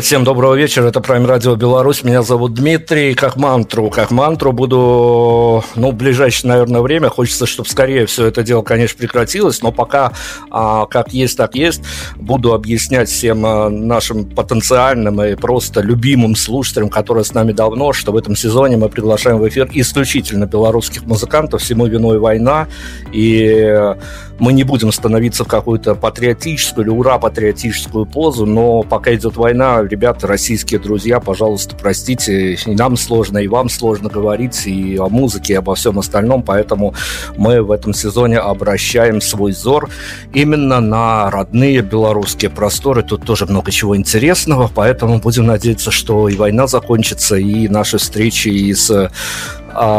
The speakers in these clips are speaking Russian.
Привет, всем доброго вечера. Это Prime Radio Беларусь. Меня зовут Дмитрий. Как мантру, как мантру буду, ну, в ближайшее, наверное, время. Хочется, чтобы скорее все это дело, конечно, прекратилось, но пока а, как есть, так есть. Буду объяснять всем а, нашим потенциальным и просто любимым слушателям, которые с нами давно, что в этом сезоне мы приглашаем в эфир исключительно белорусских музыкантов. Всему виной война. И мы не будем становиться в какую-то патриотическую или ура-патриотическую позу, но пока идет война, ребята, российские друзья, пожалуйста, простите, нам сложно, и вам сложно говорить и о музыке, и обо всем остальном, поэтому мы в этом сезоне обращаем свой взор именно на родные белорусские просторы. Тут тоже много чего интересного, поэтому будем надеяться, что и война закончится, и наши встречи и с а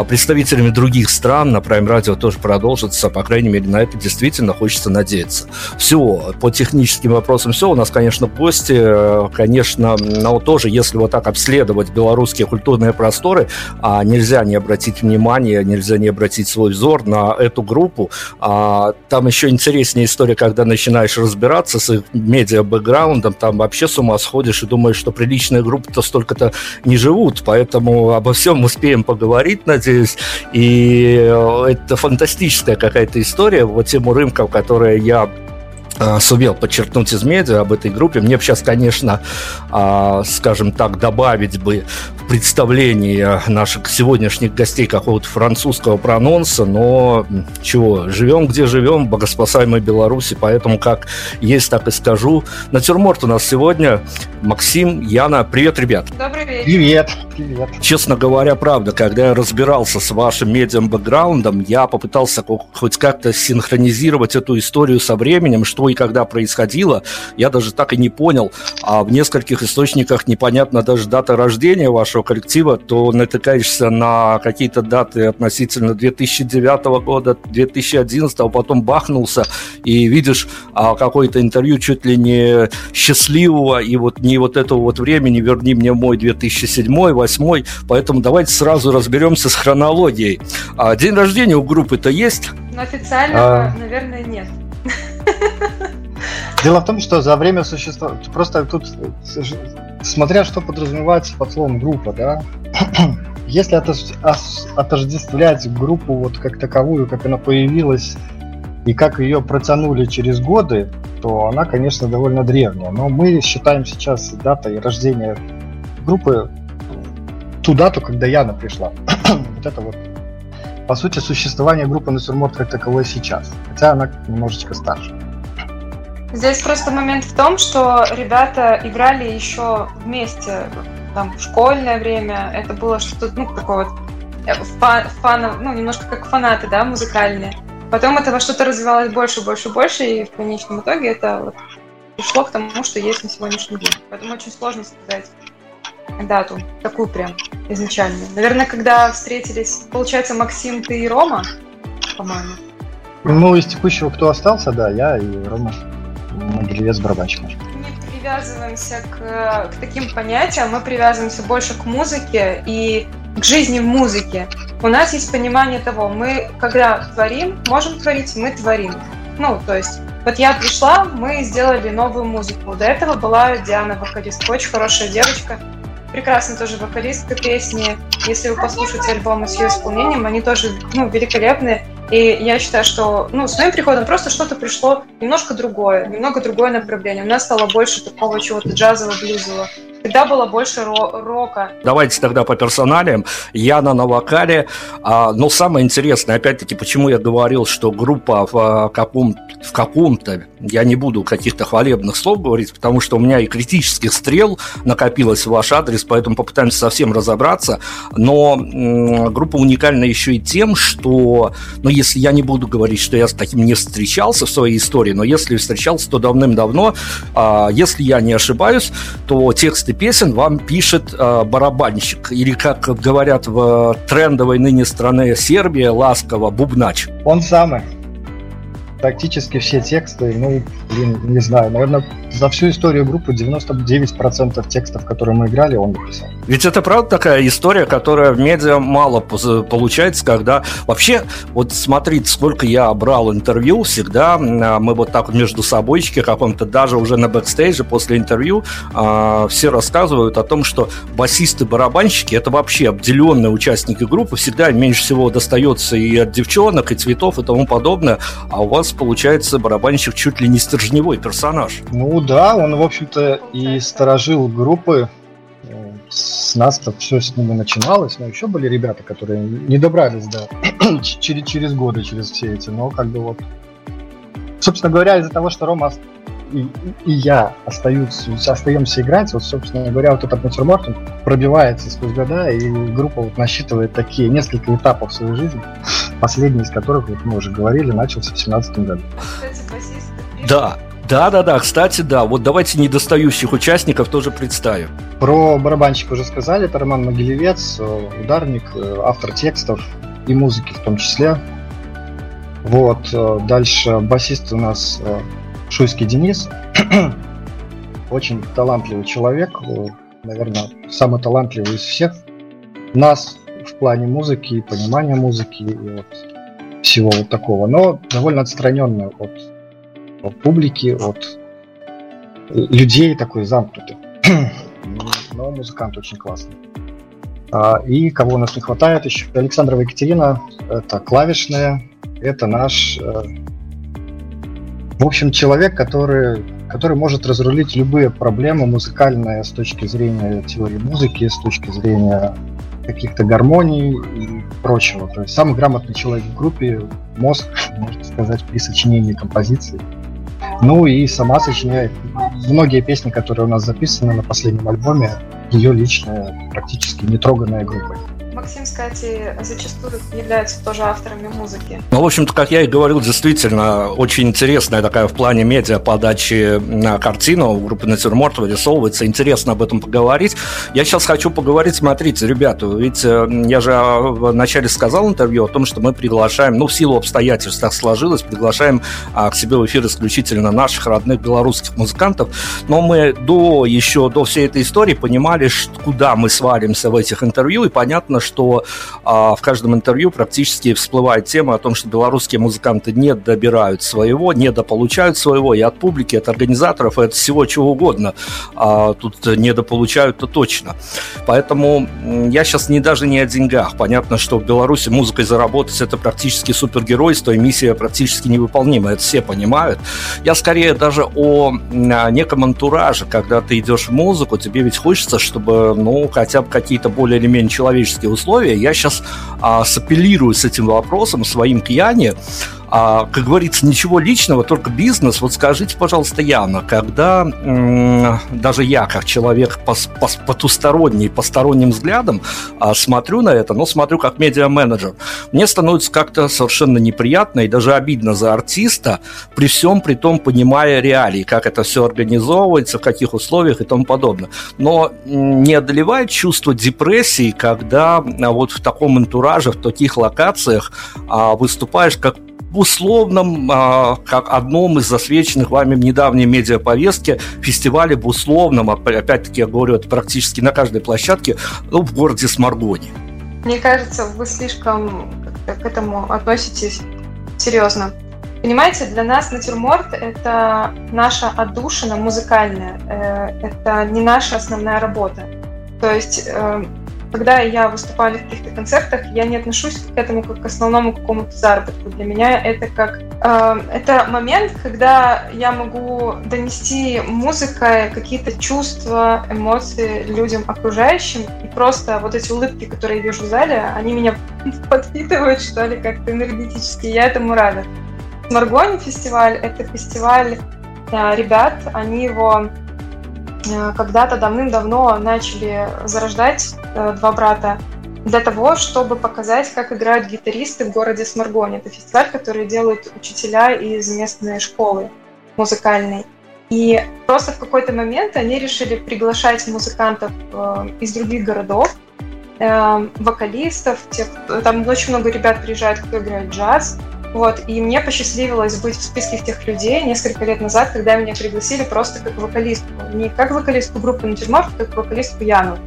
представителями других стран на Prime Radio тоже продолжится, по крайней мере, на это действительно хочется надеяться. Все, по техническим вопросам все. У нас, конечно, гости, конечно, но тоже, если вот так обследовать белорусские культурные просторы, а нельзя не обратить внимание, нельзя не обратить свой взор на эту группу. А, там еще интереснее история, когда начинаешь разбираться с их медиа-бэкграундом, там вообще с ума сходишь и думаешь, что приличные группы-то столько-то не живут, поэтому обо всем успеем поговорить будет, надеюсь. И э, это фантастическая какая-то история. Вот тему рынка, которая я сумел подчеркнуть из медиа об этой группе. Мне бы сейчас, конечно, а, скажем так, добавить бы в представлении наших сегодняшних гостей какого-то французского прононса, но чего, живем где живем, богоспасаемой Беларуси, поэтому как есть, так и скажу. Натюрморт у нас сегодня Максим, Яна. Привет, ребят. Добрый вечер. Привет. Привет. Честно говоря, правда, когда я разбирался с вашим медиам-бэкграундом, я попытался хоть как-то синхронизировать эту историю со временем, что и когда происходило. Я даже так и не понял. А в нескольких источниках непонятна даже дата рождения вашего коллектива, то натыкаешься на какие-то даты относительно 2009 года, 2011, а потом бахнулся и видишь а, какое-то интервью чуть ли не счастливого и вот не вот этого вот времени, верни мне мой 2007 восьмой, поэтому давайте сразу разберемся с хронологией. А день рождения у группы-то есть? Но официально, а... наверное, нет. Дело в том, что за время существования... Просто тут, смотря что подразумевается под словом группа, да, если отождествлять группу вот как таковую, как она появилась и как ее протянули через годы, то она, конечно, довольно древняя. Но мы считаем сейчас датой рождения группы ту дату, когда Яна пришла. вот это вот, по сути, существование группы Натюрморт как таковой сейчас. Хотя она немножечко старше. Здесь просто момент в том, что ребята играли еще вместе там, в школьное время. Это было что-то, ну, такое вот э, фан, ну, немножко как фанаты, да, музыкальные. Потом это во что-то развивалось больше, больше, больше, и в конечном итоге это вот пришло к тому, что есть на сегодняшний день. Поэтому очень сложно сказать дату, такую прям изначальную. Наверное, когда встретились, получается, Максим, ты и Рома, по-моему. Ну, из текущего, кто остался, да, я и Рома Могилевец барабанщик. Мы привязываемся к, к таким понятиям, мы привязываемся больше к музыке и к жизни в музыке. У нас есть понимание того, мы когда творим, можем творить, мы творим. Ну, то есть, вот я пришла, мы сделали новую музыку. До этого была Диана вокалистка, очень хорошая девочка прекрасная тоже вокалистка песни. Если вы послушаете альбомы с ее исполнением, они тоже ну, великолепные. И я считаю, что ну, с моим приходом просто что-то пришло немножко другое, немного другое направление. У нас стало больше такого чего-то джазового, блюзового. Тогда было больше ро- рока. Давайте тогда по персоналиям. Яна на вокале. А, но самое интересное, опять-таки, почему я говорил, что группа в, а, каком, в каком-то, я не буду каких-то хвалебных слов говорить, потому что у меня и критических стрел накопилось в ваш адрес, поэтому попытаемся совсем разобраться. Но м- группа уникальна еще и тем, что, ну, если я не буду говорить, что я с таким не встречался в своей истории, но если встречался, то давным-давно, а, если я не ошибаюсь, то тексты тексты песен вам пишет э, барабанщик, или, как говорят в трендовой ныне стране Сербия, ласково, бубнач. Он самый. Практически все тексты, ну, блин, не знаю, наверное, за всю историю группы 99% текстов, которые мы играли, он написал. Ведь это правда такая история, которая в медиа мало получается, когда вообще, вот смотрите, сколько я брал интервью, всегда а, мы вот так между собойчики каком-то, даже уже на бэкстейже после интервью, а, все рассказывают о том, что басисты-барабанщики это вообще обделенные участники группы, всегда меньше всего достается и от девчонок, и цветов, и тому подобное, а у вас получается барабанщик чуть ли не стержневой персонаж. Ну да, он, в общем-то, и сторожил группы, с нас-то все с ними начиналось, но еще были ребята, которые не добрались до через, через годы, через все эти, но как бы вот... Собственно говоря, из-за того, что Рома и, и я остаются, остаемся играть, вот, собственно говоря, вот этот натюрморт пробивается сквозь года, и группа вот насчитывает такие несколько этапов в своей жизни, последний из которых, вот мы уже говорили, начался в 17 году. Да, да, да, да. Кстати, да. Вот давайте недостающих участников тоже представим. Про барабанщика уже сказали. Это Роман Могилевец, э, ударник, э, автор текстов и музыки в том числе. Вот. Э, дальше басист у нас Шуйский Денис. Очень талантливый человек. Наверное, самый талантливый из всех нас в плане музыки понимания музыки и вот всего вот такого. Но довольно отстраненный от от публики, от людей такой замкнутый. Но музыкант очень классный. А, и кого у нас не хватает еще? Александрова Екатерина, это клавишная, это наш, э, в общем, человек, который, который может разрулить любые проблемы музыкальные с точки зрения теории музыки, с точки зрения каких-то гармоний и прочего. То есть самый грамотный человек в группе, мозг, можно сказать, при сочинении композиции. Ну и сама сочиняет многие песни, которые у нас записаны на последнем альбоме, ее личная, практически нетроганная группа. Максим, кстати, зачастую является тоже авторами музыки. Ну, в общем-то, как я и говорил, действительно, очень интересная такая в плане медиа подачи на картину у группы Натюрморт вырисовывается. Интересно об этом поговорить. Я сейчас хочу поговорить, смотрите, ребята, ведь э, я же вначале сказал интервью о том, что мы приглашаем, ну, в силу обстоятельств так сложилось, приглашаем а, к себе в эфир исключительно наших родных белорусских музыкантов. Но мы до, еще до всей этой истории понимали, куда мы свалимся в этих интервью, и понятно, что а, в каждом интервью практически всплывает тема о том, что белорусские музыканты не добирают своего, не дополучают своего и от публики, и от организаторов, и от всего чего угодно. А, тут недополучают-то точно. Поэтому я сейчас не даже не о деньгах. Понятно, что в Беларуси музыкой заработать это практически супергеройство, и миссия практически невыполнима. Это все понимают. Я скорее даже о неком антураже, когда ты идешь в музыку, тебе ведь хочется, чтобы, ну, хотя бы какие-то более или менее человеческие условия. Я сейчас а, сапеллирую с этим вопросом своим к Яне. А, как говорится, ничего личного, только бизнес. Вот скажите, пожалуйста, Яна, когда даже я, как человек пос- пос- потусторонний, посторонним взглядом, а, смотрю на это, но смотрю как медиа-менеджер, мне становится как-то совершенно неприятно и даже обидно за артиста, при всем при том понимая реалии, как это все организовывается, в каких условиях и тому подобное. Но не одолевает чувство депрессии, когда а, вот в таком антураже, в таких локациях а, выступаешь как условном, а, как одном из засвеченных вами в недавней медиаповестке, фестивале в условном, опять-таки я говорю, это практически на каждой площадке, ну, в городе Сморгоне. Мне кажется, вы слишком к этому относитесь серьезно. Понимаете, для нас натюрморт — это наша отдушина музыкальная, э, это не наша основная работа. То есть э, когда я выступаю в каких-то концертах, я не отношусь к этому как к основному какому-то заработку. Для меня это как э, это момент, когда я могу донести музыкой какие-то чувства, эмоции людям окружающим, и просто вот эти улыбки, которые я вижу в зале, они меня подпитывают, что ли, как-то энергетически. Я этому рада. Маргони фестиваль — это фестиваль э, ребят, они его когда-то давным-давно начали зарождать э, два брата для того, чтобы показать, как играют гитаристы в городе Сморгоне. Это фестиваль, который делают учителя из местной школы музыкальной. И просто в какой-то момент они решили приглашать музыкантов э, из других городов, вокалистов, тех, там очень много ребят приезжают, кто играет джаз, Вот, и мне посчастливилось быть в списке тех людей несколько лет назад, когда меня пригласили просто как вокалистку. Не как вокалистку группы Натюрморт, а как вокалистку Яну.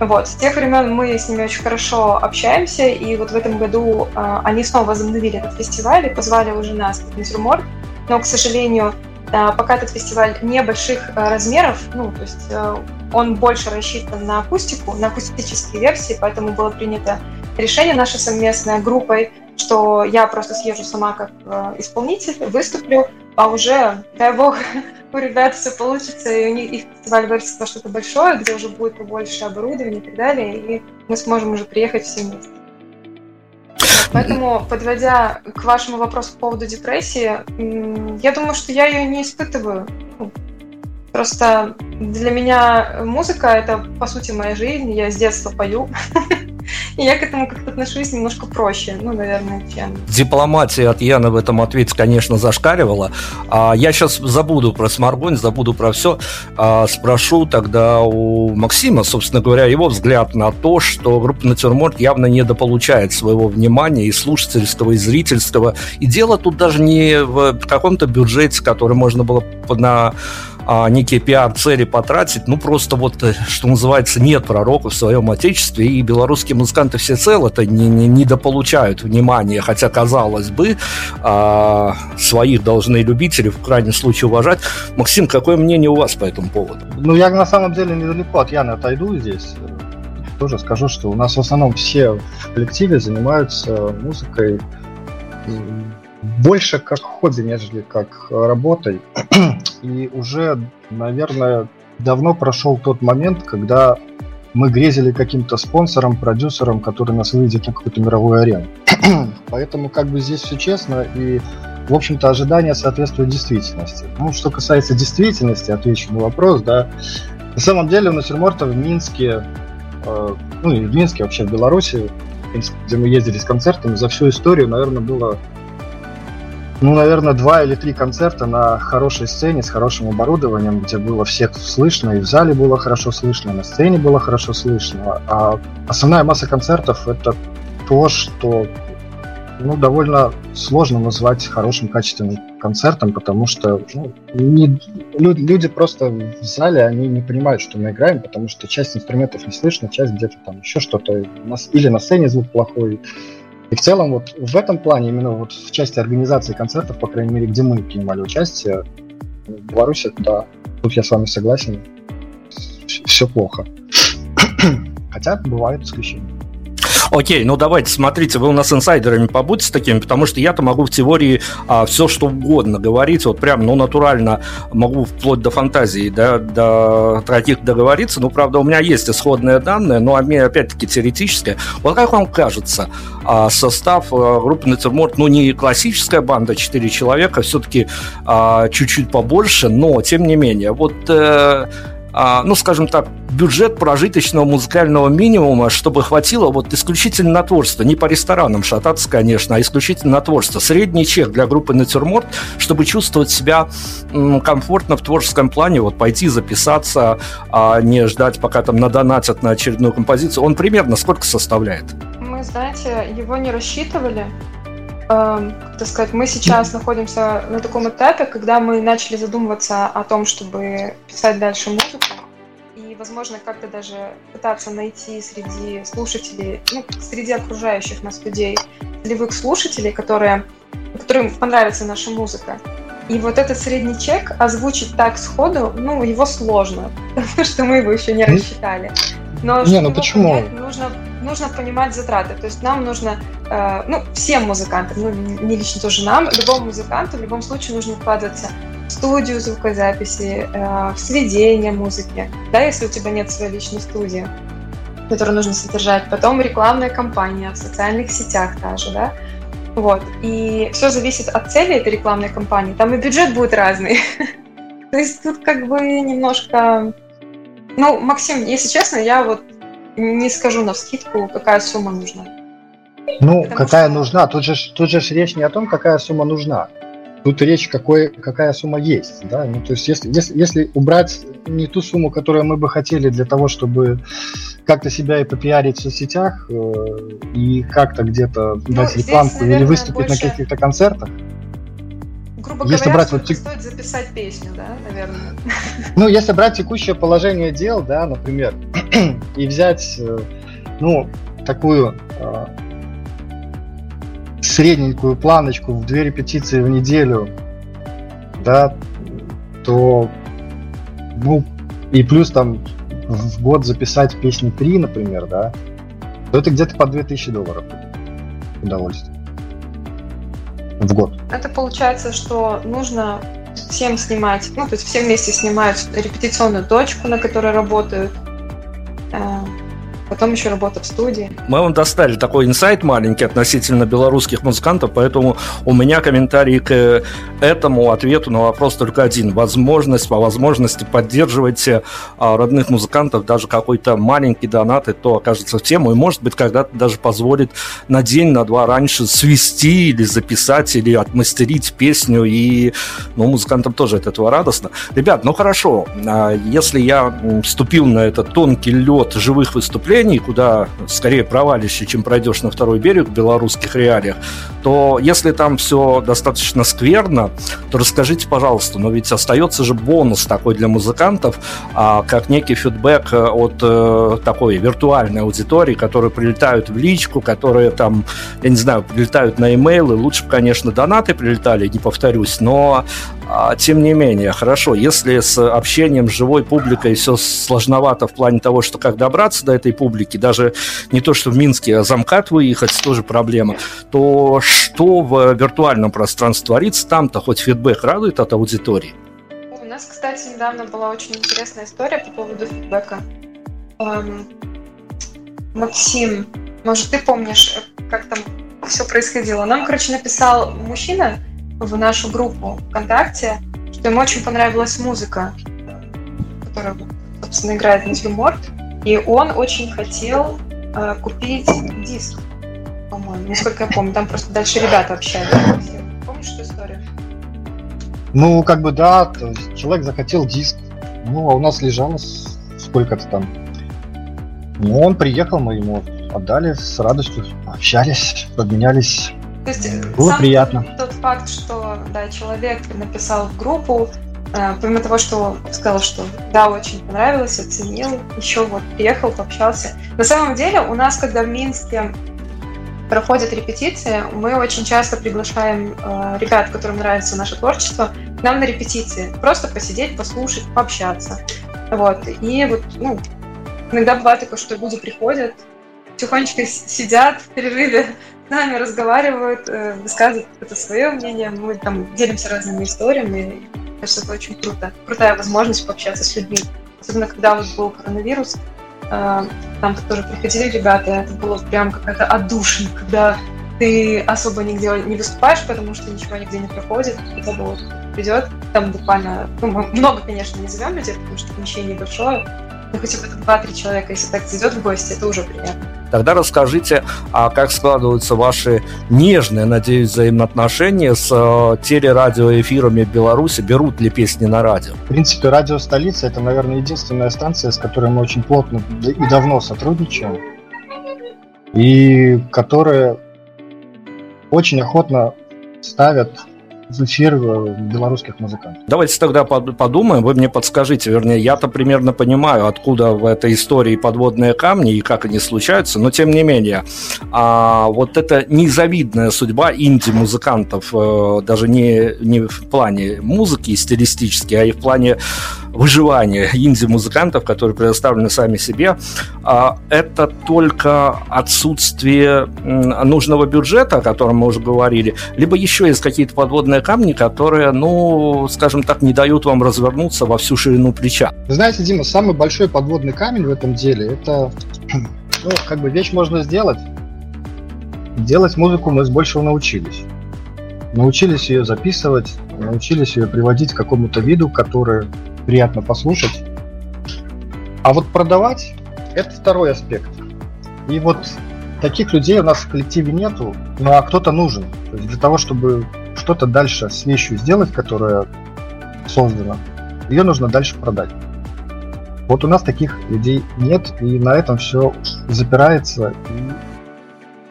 Вот, с тех времен мы с ними очень хорошо общаемся, и вот в этом году э, они снова возобновили этот фестиваль и позвали уже нас, как Натюрморт, но, к сожалению, э, пока этот фестиваль небольших э, размеров, ну, то есть э, он больше рассчитан на акустику, на акустические версии, поэтому было принято решение нашей совместной группой, что я просто съезжу сама как э, исполнитель, выступлю, а уже, дай бог, у ребят все получится, и у них их фестиваль вырастет во что-то большое, где уже будет побольше оборудования и так далее, и мы сможем уже приехать все вместе. Поэтому, подводя к вашему вопросу по поводу депрессии, я думаю, что я ее не испытываю. Просто для меня музыка — это, по сути, моя жизнь. Я с детства пою. И я к этому как-то отношусь немножко проще, ну, наверное, чем... Дипломатия от Яны в этом ответе, конечно, зашкаливала. А я сейчас забуду про Смаргонь, забуду про все. А спрошу тогда у Максима, собственно говоря, его взгляд на то, что группа Натюрморт явно недополучает своего внимания и слушательского, и зрительского. И дело тут даже не в каком-то бюджете, который можно было на а, некие пиар-цели потратить, ну, просто вот, э, что называется, нет пророка в своем отечестве, и белорусские музыканты все цело это не, не, недополучают внимания, хотя, казалось бы, а, своих должны любители, в крайнем случае, уважать. Максим, какое мнение у вас по этому поводу? Ну, я на самом деле недалеко от Яны отойду здесь. Тоже скажу, что у нас в основном все в коллективе занимаются музыкой больше как хобби, нежели как работой. И уже, наверное, давно прошел тот момент, когда мы грезили каким-то спонсором, продюсером, который нас выведет на какую-то мировую арену. Поэтому как бы здесь все честно и, в общем-то, ожидания соответствуют действительности. Ну, что касается действительности, отвечу на вопрос, да. На самом деле у Натюрморта в Минске, э, ну и в Минске, вообще в Беларуси, где мы ездили с концертами, за всю историю, наверное, было ну, наверное, два или три концерта на хорошей сцене с хорошим оборудованием, где было всех слышно, и в зале было хорошо слышно, и на сцене было хорошо слышно. А основная масса концертов это то, что ну, довольно сложно назвать хорошим качественным концертом, потому что ну, не, люди просто в зале, они не понимают, что мы играем, потому что часть инструментов не слышно, часть где-то там еще что-то, или на сцене звук плохой, и в целом вот в этом плане, именно вот в части организации концертов, по крайней мере, где мы принимали участие, в Беларуси, да, тут я с вами согласен, все плохо. Хотя бывают исключения. Окей, ну давайте, смотрите, вы у нас инсайдерами побудьте такими, потому что я-то могу в теории а, все что угодно говорить, вот прям, ну, натурально могу вплоть до фантазии, да, до таких договориться, ну, правда, у меня есть исходные данные, но опять-таки теоретическое. Вот как вам кажется, а, состав а, группы Натюрморт, ну, не классическая банда, 4 человека, все-таки а, чуть-чуть побольше, но, тем не менее, вот... Э, ну, скажем так, бюджет прожиточного музыкального минимума, чтобы хватило вот исключительно на творчество, не по ресторанам шататься, конечно, а исключительно на творчество. Средний чек для группы «Натюрморт», чтобы чувствовать себя комфортно в творческом плане, вот пойти записаться, а не ждать, пока там надонатят на очередную композицию, он примерно сколько составляет? Мы, знаете, его не рассчитывали, Эм, так сказать, мы сейчас находимся на таком этапе, когда мы начали задумываться о том, чтобы писать дальше музыку, и, возможно, как-то даже пытаться найти среди слушателей, ну, среди окружающих нас людей, целевых слушателей, которые, которым понравится наша музыка. И вот этот средний чек озвучить так сходу, ну, его сложно, потому что мы его еще не рассчитали. Но не, ну почему? Понять, нужно нужно понимать затраты. То есть нам нужно, э, ну, всем музыкантам, ну, не лично тоже нам, любому музыканту в любом случае нужно вкладываться в студию звукозаписи, э, в сведение музыки, да, если у тебя нет своей личной студии, которую нужно содержать. Потом рекламная кампания в социальных сетях даже, да. Вот. И все зависит от цели этой рекламной кампании. Там и бюджет будет разный. То есть тут как бы немножко... Ну, Максим, если честно, я вот не скажу на скидку, какая сумма нужна. Ну, Потому какая что... нужна? Тут же, тут же речь не о том, какая сумма нужна. Тут речь, какой, какая сумма есть. Да? Ну, то есть если, если, если убрать не ту сумму, которую мы бы хотели для того, чтобы как-то себя и попиарить в соцсетях, э, и как-то где-то Ну, дать здесь, рекламку или наверное, выступить больше- на каких-то концертах. Грубо Если говоря, брать вот тек- стоит записать песню, да, наверное. Ну, если брать текущее положение дел, да, например, и взять, э, ну, такую э, средненькую планочку в две репетиции в неделю, да, то, ну, и плюс там в год записать песни три, например, да, то это где-то по 2000 долларов удовольствие. В год. Это получается, что нужно всем снимать, ну, то есть все вместе снимают репетиционную точку, на которой работают. Э, Потом еще работа в студии. Мы вам достали такой инсайт маленький относительно белорусских музыкантов, поэтому у меня комментарий к этому ответу на вопрос только один. Возможность, по возможности поддерживайте а, родных музыкантов, даже какой-то маленький донат, и то окажется в тему, и может быть когда-то даже позволит на день, на два раньше свести или записать, или отмастерить песню, и ну, музыкантам тоже от этого радостно. Ребят, ну хорошо, а, если я вступил на этот тонкий лед живых выступлений, куда скорее провалишься, чем пройдешь на второй берег в белорусских реалиях, то если там все достаточно скверно, то расскажите, пожалуйста, но ведь остается же бонус такой для музыкантов, а, как некий фидбэк э, от э, такой виртуальной аудитории, которые прилетают в личку, которые там, я не знаю, прилетают на имейлы. Лучше бы, конечно, донаты прилетали, не повторюсь, но а, тем не менее, хорошо, если с общением с живой публикой все сложновато в плане того, что как добраться до этой публики, даже не то, что в Минске, а замкат выехать, тоже проблема, то что в виртуальном пространстве творится, там-то хоть фидбэк радует от аудитории? У нас, кстати, недавно была очень интересная история по поводу фидбэка. Эм, Максим, может, ты помнишь, э, как там все происходило? Нам, короче, написал мужчина в нашу группу ВКонтакте, что ему очень понравилась музыка, которая, собственно, играет натюрморт, и он очень хотел э, купить диск, по-моему, насколько я помню. Там просто дальше ребята общались. Помнишь эту историю? Ну, как бы да, то есть человек захотел диск. Ну, а у нас лежало сколько-то там. Ну, он приехал, мы ему отдали с радостью, общались, обменялись. То есть Было сам приятно. Тот факт, что да, человек написал в группу, э, помимо того, что сказал, что да, очень понравилось, оценил, еще вот приехал, пообщался. На самом деле у нас, когда в Минске проходят репетиции, мы очень часто приглашаем э, ребят, которым нравится наше творчество, к нам на репетиции. Просто посидеть, послушать, пообщаться. Вот. И вот, ну, иногда бывает такое, что люди приходят, тихонечко сидят в перерыве, с нами разговаривают, э, высказывают это свое мнение, мы там делимся разными историями. И, кажется, это очень круто. Крутая возможность пообщаться с людьми. Особенно, когда вот был коронавирус, э, там тоже приходили ребята, это было прям какая-то отдушина, когда ты особо нигде не выступаешь, потому что ничего нигде не проходит, и когда вот придет, там буквально, ну, много, конечно, не зовем людей, потому что помещение небольшое, но хотя бы это 2-3 человека, если так зайдет в гости, это уже приятно. Тогда расскажите, а как складываются ваши нежные, надеюсь, взаимоотношения с э, телерадиоэфирами в Беларуси? Берут ли песни на радио? В принципе, радио столица это, наверное, единственная станция, с которой мы очень плотно и давно сотрудничаем. И которая очень охотно ставят в эфир белорусских музыкантов. Давайте тогда под- подумаем, вы мне подскажите, вернее, я-то примерно понимаю, откуда в этой истории подводные камни и как они случаются, но тем не менее, а, вот эта незавидная судьба инди-музыкантов, э, даже не, не в плане музыки стилистически, а и в плане выживания инди-музыкантов, которые предоставлены сами себе, а, это только отсутствие нужного бюджета, о котором мы уже говорили, либо еще есть какие-то подводные камни, которые, ну, скажем так, не дают вам развернуться во всю ширину плеча. Знаете, Дима, самый большой подводный камень в этом деле это, ну, как бы вещь можно сделать. Делать музыку мы с большего научились. Научились ее записывать, научились ее приводить к какому-то виду, который приятно послушать. А вот продавать это второй аспект. И вот таких людей у нас в коллективе нету, ну а кто-то нужен. То есть для того, чтобы что-то дальше с вещью сделать, которая создана, ее нужно дальше продать. Вот у нас таких людей нет, и на этом все запирается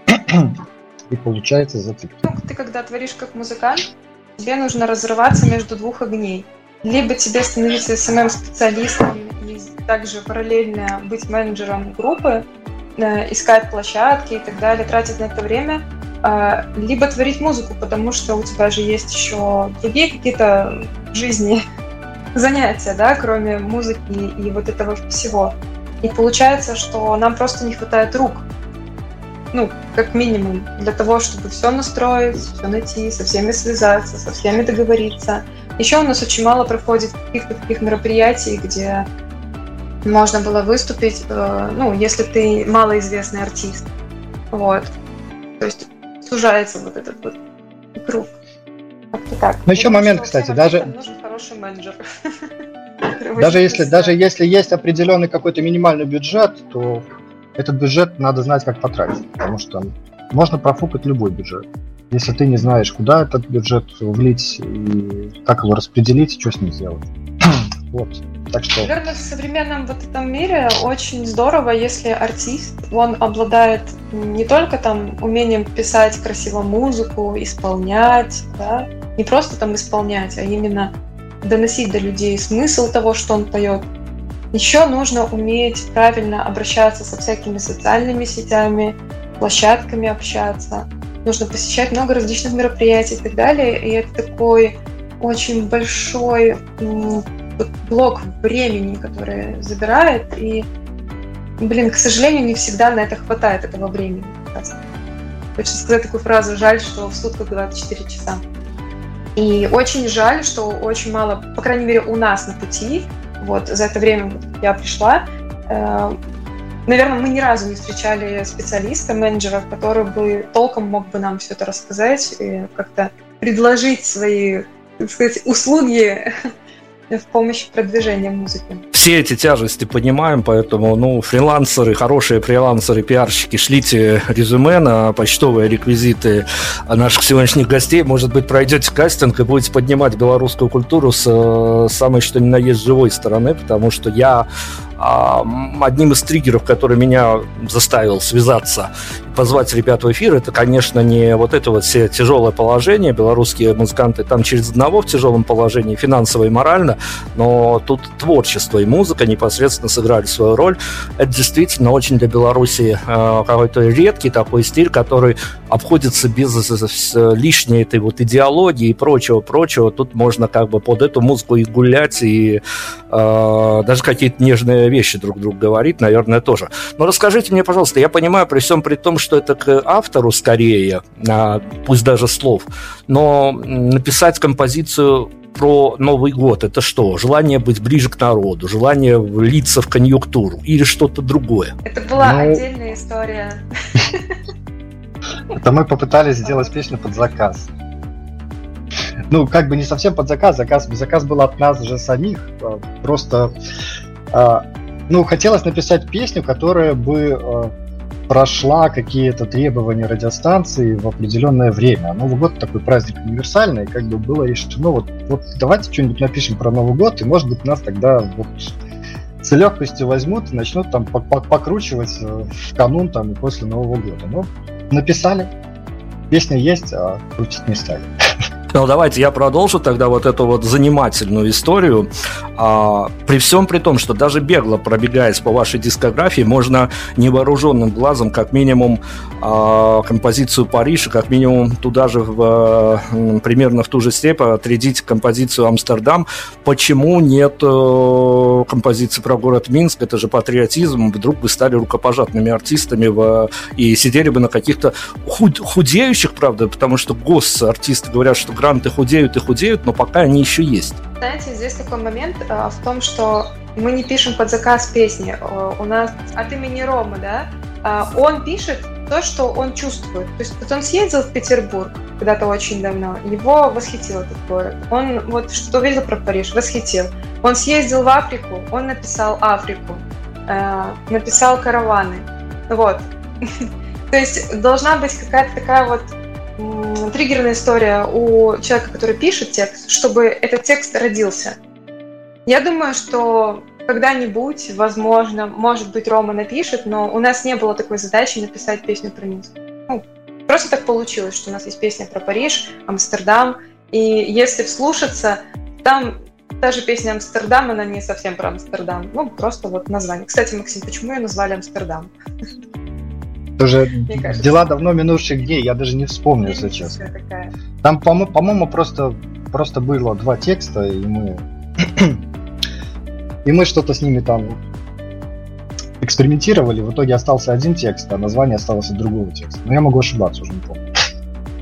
и, и получается зацепка. Ну, ты когда творишь как музыкант, тебе нужно разрываться между двух огней. Либо тебе становиться SMM-специалистом и также параллельно быть менеджером группы, э, искать площадки и так далее, тратить на это время, либо творить музыку, потому что у тебя же есть еще другие какие-то жизни занятия, да, кроме музыки и вот этого всего. И получается, что нам просто не хватает рук. Ну, как минимум, для того, чтобы все настроить, все найти, со всеми связаться, со всеми договориться. Еще у нас очень мало проходит каких-то таких мероприятий, где можно было выступить, э, ну, если ты малоизвестный артист. Вот. То есть сужается вот этот вот круг. Как-то так. Ну, еще момент, кстати, даже... Нужен хороший менеджер. Даже если, даже если есть определенный какой-то минимальный бюджет, то этот бюджет надо знать, как потратить, потому что можно профукать любой бюджет. Если ты не знаешь, куда этот бюджет влить и как его распределить, что с ним сделать. Вот. Так что... Наверное, в современном вот этом мире очень здорово, если артист, он обладает не только там умением писать красиво музыку, исполнять, да, не просто там исполнять, а именно доносить до людей смысл того, что он поет. Еще нужно уметь правильно обращаться со всякими социальными сетями, площадками общаться. Нужно посещать много различных мероприятий и так далее. И это такой очень большой блок времени, который забирает. И, блин, к сожалению, не всегда на это хватает этого времени. Хочется сказать такую фразу «жаль, что в сутках 24 часа». И очень жаль, что очень мало, по крайней мере, у нас на пути, вот за это время я пришла, э, наверное, мы ни разу не встречали специалиста, менеджера, который бы толком мог бы нам все это рассказать и как-то предложить свои, так сказать, услуги в помощь продвижения музыки. Все эти тяжести понимаем, поэтому, ну, фрилансеры, хорошие фрилансеры, пиарщики, шлите резюме на почтовые реквизиты наших сегодняшних гостей. Может быть, пройдете кастинг и будете поднимать белорусскую культуру с э, самой что ни на есть живой стороны, потому что я одним из триггеров, который меня заставил связаться и позвать ребят в эфир, это, конечно, не вот это вот все тяжелое положение. Белорусские музыканты там через одного в тяжелом положении, финансово и морально, но тут творчество и музыка непосредственно сыграли свою роль. Это действительно очень для Беларуси э, какой-то редкий такой стиль, который обходится без лишней этой вот идеологии и прочего-прочего. Тут можно как бы под эту музыку и гулять, и даже какие-то нежные вещи друг другу говорить, наверное, тоже. Но расскажите мне, пожалуйста, я понимаю, при всем при том, что это к автору скорее, а, пусть даже слов, но написать композицию про Новый год это что? Желание быть ближе к народу, желание влиться в конъюнктуру или что-то другое? Это была ну... отдельная история. Это мы попытались сделать песню под заказ. Ну, как бы не совсем под заказ, заказ, заказ был от нас же самих. А, просто, а, ну, хотелось написать песню, которая бы а, прошла какие-то требования радиостанции в определенное время. Новый год такой праздник универсальный, как бы было решено, вот, вот давайте что-нибудь напишем про Новый год, и может быть нас тогда вот с легкостью возьмут и начнут там покручивать э, в канун там и после Нового года. Ну, написали, песня есть, а крутить не стали. Ну, давайте я продолжу тогда вот эту вот занимательную историю. А, при всем при том, что даже бегло пробегаясь по вашей дискографии, можно невооруженным глазом как минимум а, композицию Париж, как минимум туда же в, примерно в ту же степь отрядить композицию Амстердам. Почему нет а, композиции про город Минск? Это же патриотизм. Вдруг бы стали рукопожатными артистами в, и сидели бы на каких-то худ, худеющих, правда, потому что гос-артисты говорят, что гранты худеют и худеют, но пока они еще есть. Знаете, здесь такой момент э, в том, что мы не пишем под заказ песни. Э, у нас от имени Рома, да, э, он пишет то, что он чувствует. То есть вот он съездил в Петербург когда-то очень давно, его восхитил этот город. Он вот что увидел про Париж, восхитил. Он съездил в Африку, он написал Африку, э, написал караваны. Вот. То есть должна быть какая-то такая вот триггерная история у человека, который пишет текст, чтобы этот текст родился. Я думаю, что когда-нибудь, возможно, может быть, Рома напишет, но у нас не было такой задачи написать песню про Минск. Ну, просто так получилось, что у нас есть песня про Париж, Амстердам, и если вслушаться, там та же песня Амстердам, она не совсем про Амстердам, ну, просто вот название. Кстати, Максим, почему ее назвали Амстердам? Тоже дела давно минувших дней, я даже не вспомню, если честно. Там, по-моему, просто, просто было два текста, и мы и мы что-то с ними там экспериментировали. В итоге остался один текст, а название осталось от другого текста. Но я могу ошибаться, уже не помню.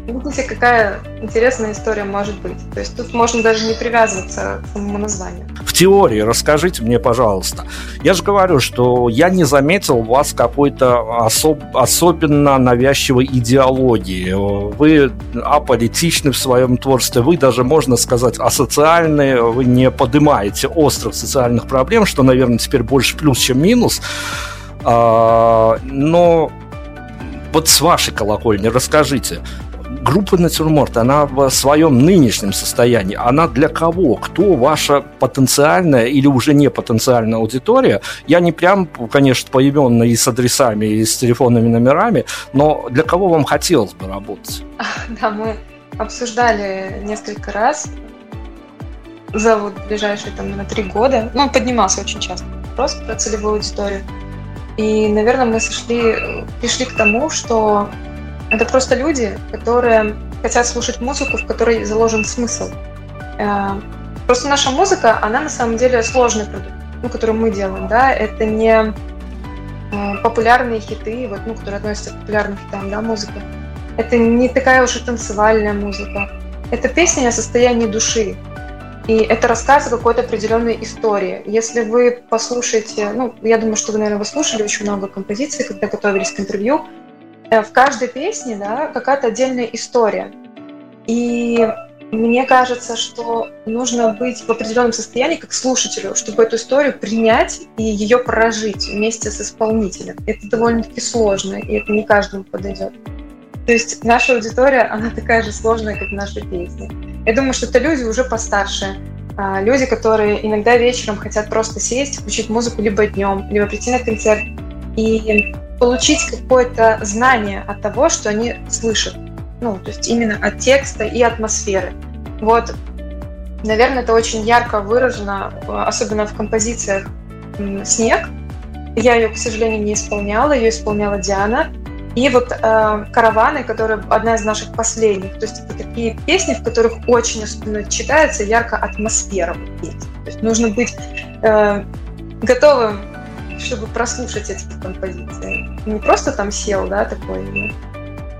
Видите, какая интересная история может быть. То есть тут можно даже не привязываться к самому названию. Теории расскажите мне, пожалуйста. Я же говорю, что я не заметил у вас какой-то особ... особенно навязчивой идеологии. Вы аполитичны в своем творчестве. Вы даже, можно сказать, асоциальные. Вы не поднимаете острых социальных проблем, что, наверное, теперь больше плюс, чем минус. А, но вот с вашей колокольни расскажите, группа «Натюрморт», она в своем нынешнем состоянии, она для кого? Кто ваша потенциальная или уже не потенциальная аудитория? Я не прям, конечно, поименно и с адресами, и с телефонными номерами, но для кого вам хотелось бы работать? Да, мы обсуждали несколько раз за вот ближайшие там на три года. Ну, поднимался очень часто вопрос про целевую аудиторию. И, наверное, мы сошли, пришли к тому, что это просто люди, которые хотят слушать музыку, в которой заложен смысл. Э, просто наша музыка, она на самом деле сложный продукт, ну, который мы делаем, да, это не э, популярные хиты, вот, ну, которые относятся к популярным хитам, да, музыка. Это не такая уж и танцевальная музыка. Это песня о состоянии души. И это рассказ о какой-то определенной истории. Если вы послушаете, ну, я думаю, что вы, наверное, вы слушали очень много композиций, когда готовились к интервью, в каждой песне да, какая-то отдельная история. И мне кажется, что нужно быть в определенном состоянии как слушателю, чтобы эту историю принять и ее прожить вместе с исполнителем. Это довольно-таки сложно, и это не каждому подойдет. То есть наша аудитория, она такая же сложная, как наши песни. Я думаю, что это люди уже постарше, а, люди, которые иногда вечером хотят просто сесть, включить музыку либо днем, либо прийти на концерт и получить какое-то знание от того, что они слышат. Ну, то есть именно от текста и атмосферы. Вот, наверное, это очень ярко выражено, особенно в композициях «Снег». Я ее, к сожалению, не исполняла, ее исполняла Диана. И вот э, «Караваны», которая одна из наших последних. То есть это такие песни, в которых очень особенно читается ярко атмосфера. То есть нужно быть э, готовым чтобы прослушать эти композиции. Не просто там сел, да, такой, ну,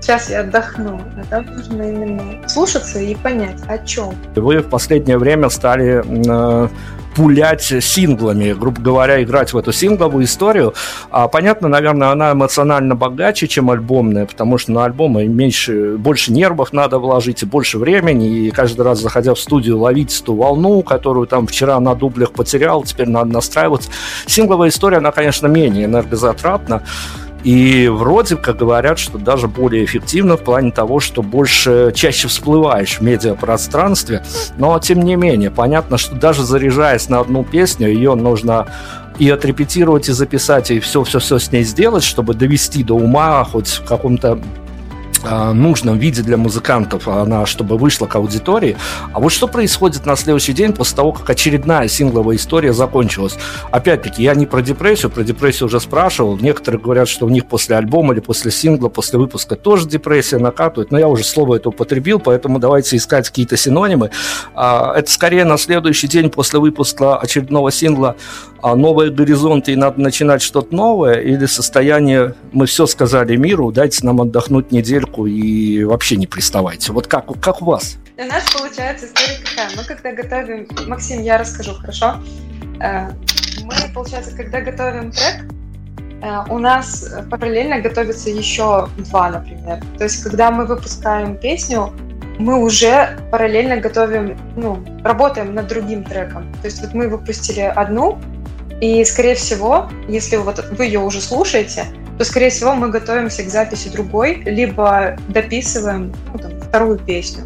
сейчас я отдохну, а там нужно именно слушаться и понять, о чем. Вы в последнее время стали э, пулять синглами, грубо говоря, играть в эту сингловую историю. А, понятно, наверное, она эмоционально богаче, чем альбомная, потому что на альбомы меньше, больше нервов надо вложить и больше времени, и каждый раз, заходя в студию, ловить эту волну, которую там вчера на дублях потерял, теперь надо настраиваться. Сингловая история, она, конечно, менее энергозатратна, и вроде как говорят, что даже более эффективно в плане того, что больше, чаще всплываешь в медиапространстве. Но, тем не менее, понятно, что даже заряжаясь на одну песню, ее нужно и отрепетировать, и записать, и все-все-все с ней сделать, чтобы довести до ума хоть в каком-то нужном виде для музыкантов, она чтобы вышла к аудитории. А вот что происходит на следующий день после того, как очередная сингловая история закончилась? Опять-таки, я не про депрессию, про депрессию уже спрашивал. Некоторые говорят, что у них после альбома или после сингла, после выпуска тоже депрессия накатывает, но я уже слово это употребил, поэтому давайте искать какие-то синонимы. А, это скорее на следующий день после выпуска очередного сингла а новые горизонты и надо начинать что-то новое, или состояние «мы все сказали миру, дайте нам отдохнуть недельку и вообще не приставайте». Вот как, как у вас? У нас получается история какая? Мы когда готовим... Максим, я расскажу, хорошо? Э, мы, получается, когда готовим трек, э, у нас параллельно готовится еще два, например. То есть, когда мы выпускаем песню, мы уже параллельно готовим, ну, работаем над другим треком. То есть вот мы выпустили одну, и, скорее всего, если вот вы ее уже слушаете, то, скорее всего, мы готовимся к записи другой, либо дописываем, ну, там, вторую песню.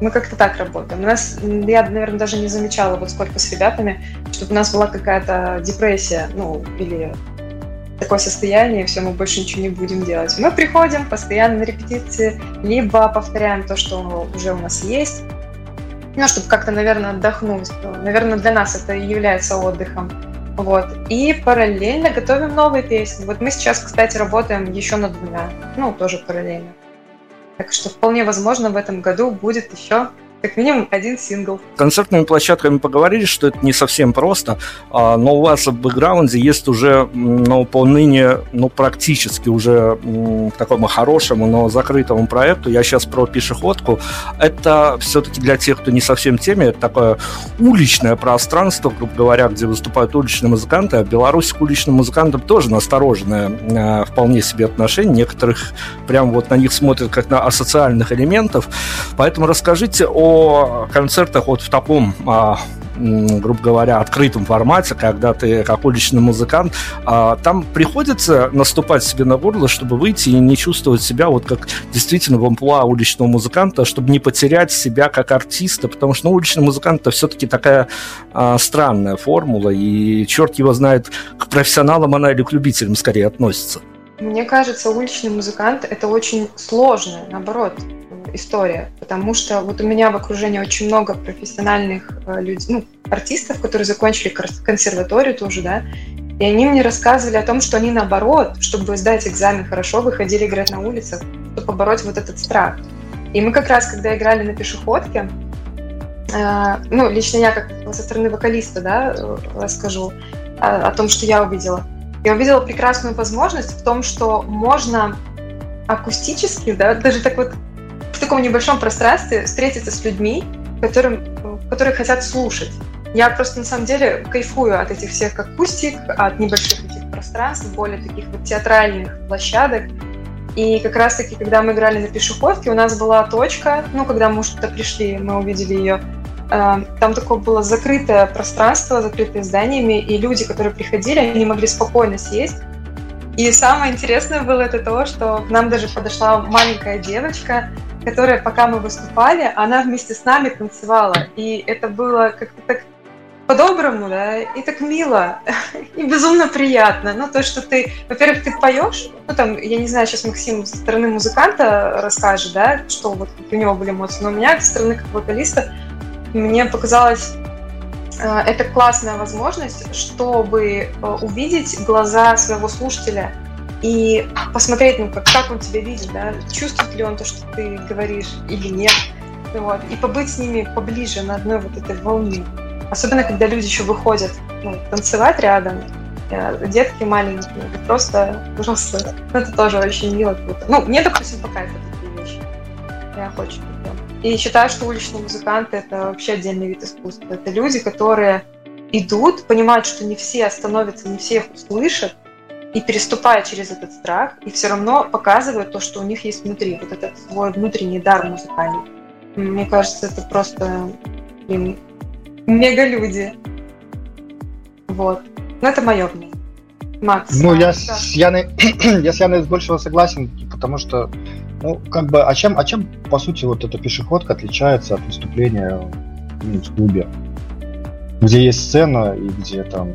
Мы как-то так работаем. У нас, я, наверное, даже не замечала, вот сколько с ребятами, чтобы у нас была какая-то депрессия, ну, или такое состояние, все, мы больше ничего не будем делать. Мы приходим постоянно на репетиции, либо повторяем то, что уже у нас есть, ну, чтобы как-то, наверное, отдохнуть. Наверное, для нас это и является отдыхом. Вот. И параллельно готовим новые песни. Вот мы сейчас, кстати, работаем еще над двумя. Ну, тоже параллельно. Так что вполне возможно в этом году будет еще как минимум один сингл. Концертными площадками поговорили, что это не совсем просто, а, но у вас в бэкграунде есть уже ну, по ныне ну, практически уже к такому хорошему, но закрытому проекту. Я сейчас про пешеходку. Это все-таки для тех, кто не совсем теме, это такое уличное пространство, грубо говоря, где выступают уличные музыканты, а в Беларуси к уличным музыкантам тоже настороженное э, вполне себе отношение. Некоторых прям вот на них смотрят как на асоциальных элементов. Поэтому расскажите о концертах вот в таком а, грубо говоря, открытом формате, когда ты как уличный музыкант, а, там приходится наступать себе на горло, чтобы выйти и не чувствовать себя вот как действительно в амплуа уличного музыканта, чтобы не потерять себя как артиста, потому что ну, уличный музыкант это все-таки такая а, странная формула, и черт его знает, к профессионалам она или к любителям скорее относится. Мне кажется, уличный музыкант это очень сложно, наоборот, история, потому что вот у меня в окружении очень много профессиональных э, людей, ну, артистов, которые закончили консерваторию тоже, да, и они мне рассказывали о том, что они наоборот, чтобы сдать экзамен хорошо, выходили играть на улицах, чтобы побороть вот этот страх. И мы как раз, когда играли на пешеходке, э, ну, лично я как со стороны вокалиста, да, э, расскажу о, о том, что я увидела. Я увидела прекрасную возможность в том, что можно акустически, да, даже так вот в таком небольшом пространстве встретиться с людьми, которым, которые хотят слушать. Я просто на самом деле кайфую от этих всех акустик, от небольших этих пространств, более таких вот театральных площадок. И как раз-таки, когда мы играли на пешеходке, у нас была точка, ну, когда мы что-то пришли, мы увидели ее, э, там такое было закрытое пространство, закрытое зданиями, и люди, которые приходили, они могли спокойно сесть. И самое интересное было это то, что к нам даже подошла маленькая девочка, которая, пока мы выступали, она вместе с нами танцевала. И это было как-то так по-доброму, да, и так мило, и безумно приятно. Ну, то, что ты, во-первых, ты поешь, ну, там, я не знаю, сейчас Максим со стороны музыканта расскажет, да, что вот у него были эмоции, но у меня со стороны как вокалиста мне показалось, э, это классная возможность, чтобы э, увидеть глаза своего слушателя – и посмотреть, ну, как, как он тебя видит, да, чувствует ли он то, что ты говоришь или нет, вот, и побыть с ними поближе на одной вот этой волне. Особенно, когда люди еще выходят ну, танцевать рядом, э, детки маленькие, или просто взрослые. Ну, это тоже очень мило. Ну, мне, допустим, по кайфу такие вещи. Я люблю. И считаю, что уличные музыканты — это вообще отдельный вид искусства. Это люди, которые идут, понимают, что не все остановятся, не все их услышат, и переступая через этот страх, и все равно показывают то, что у них есть внутри, вот этот свой внутренний дар музыкальный. Мне кажется, это просто блин, мега-люди. Вот. Но это мое мнение. Макс. Ну, я, да. с Яной, я с Яной большего согласен, потому что, ну, как бы, а чем, а чем, по сути, вот эта пешеходка отличается от выступления ну, в клубе? Где есть сцена и где там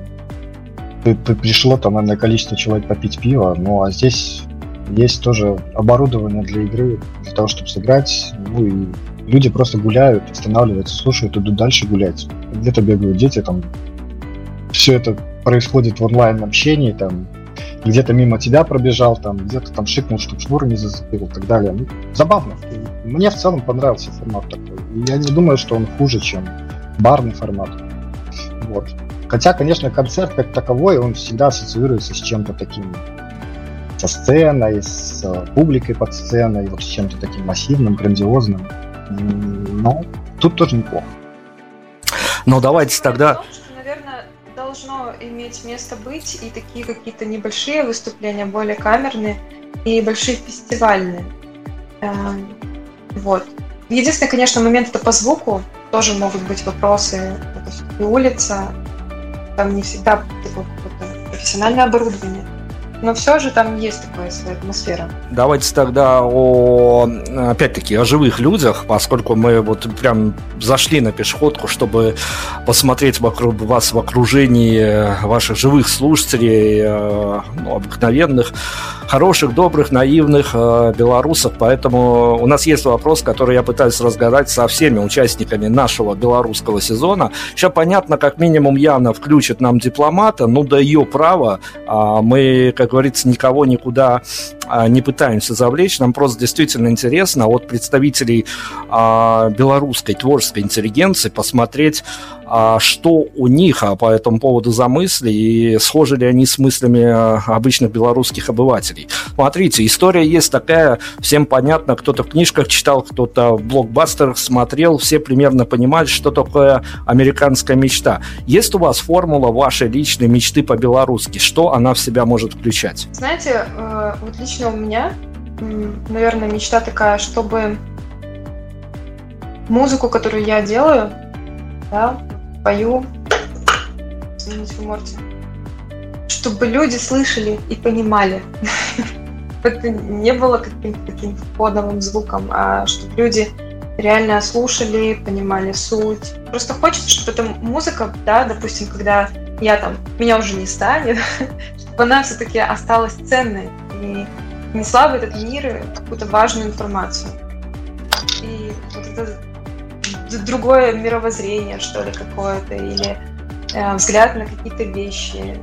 пришло там наверное, количество человек попить пиво, ну а здесь есть тоже оборудование для игры, для того, чтобы сыграть, ну и люди просто гуляют, останавливаются, слушают, идут дальше гулять. Где-то бегают дети, там все это происходит в онлайн общении, там где-то мимо тебя пробежал, там где-то там шикнул, чтобы шнур не зацепил и так далее. Ну, забавно. Мне в целом понравился формат такой. Я не думаю, что он хуже, чем барный формат. Вот. Хотя, конечно, концерт как таковой, он всегда ассоциируется с чем-то таким, со сценой, с э, публикой под сценой, вот с чем-то таким массивным, грандиозным. Но тут тоже неплохо. Ну, давайте тогда... Том, что, наверное, должно иметь место быть и такие какие-то небольшие выступления, более камерные, и большие фестивальные. Эм, вот. Единственный, конечно, момент это по звуку. Тоже могут быть вопросы. Это улица, там не всегда такое профессиональное оборудование. Но все же там есть такая своя атмосфера. Давайте тогда о, опять-таки, о живых людях, поскольку мы вот прям зашли на пешеходку, чтобы посмотреть вокруг вас в окружении ваших живых слушателей, э, ну, обыкновенных, хороших, добрых, наивных э, белорусов. Поэтому у нас есть вопрос, который я пытаюсь разгадать со всеми участниками нашего белорусского сезона. Сейчас понятно, как минимум явно включит нам дипломата, ну да ее право. А мы, как говорится, никого никуда не пытаемся завлечь. Нам просто действительно интересно от представителей а, белорусской творческой интеллигенции посмотреть а что у них а по этому поводу за мысли и схожи ли они с мыслями а, обычных белорусских обывателей. Смотрите, история есть такая, всем понятно, кто-то в книжках читал, кто-то в блокбастерах смотрел, все примерно понимают, что такое американская мечта. Есть у вас формула вашей личной мечты по-белорусски? Что она в себя может включать? Знаете, э, вот лично у меня, наверное, мечта такая, чтобы музыку, которую я делаю, да, пою, извините, можете, чтобы люди слышали и понимали. Это не было каким-то таким фоновым звуком, а чтобы люди реально слушали, понимали суть. Просто хочется, чтобы эта музыка, да, допустим, когда я там, меня уже не станет, чтобы она все-таки осталась ценной и несла в этот мир какую-то важную информацию. И вот это другое мировоззрение, что ли, какое-то, или э, взгляд на какие-то вещи,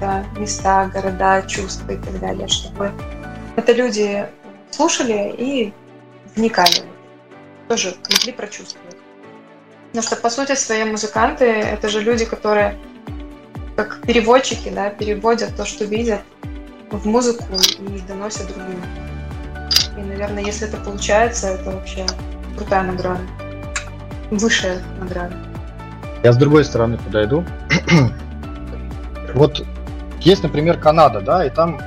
да, места, города, чувства и так далее, чтобы это люди слушали и вникали, тоже могли прочувствовать. Потому что, по сути, свои музыканты — это же люди, которые как переводчики, да, переводят то, что видят в музыку и доносят другим. И, наверное, если это получается, это вообще крутая награда высшая награда. Я с другой стороны подойду. вот есть, например, Канада, да, и там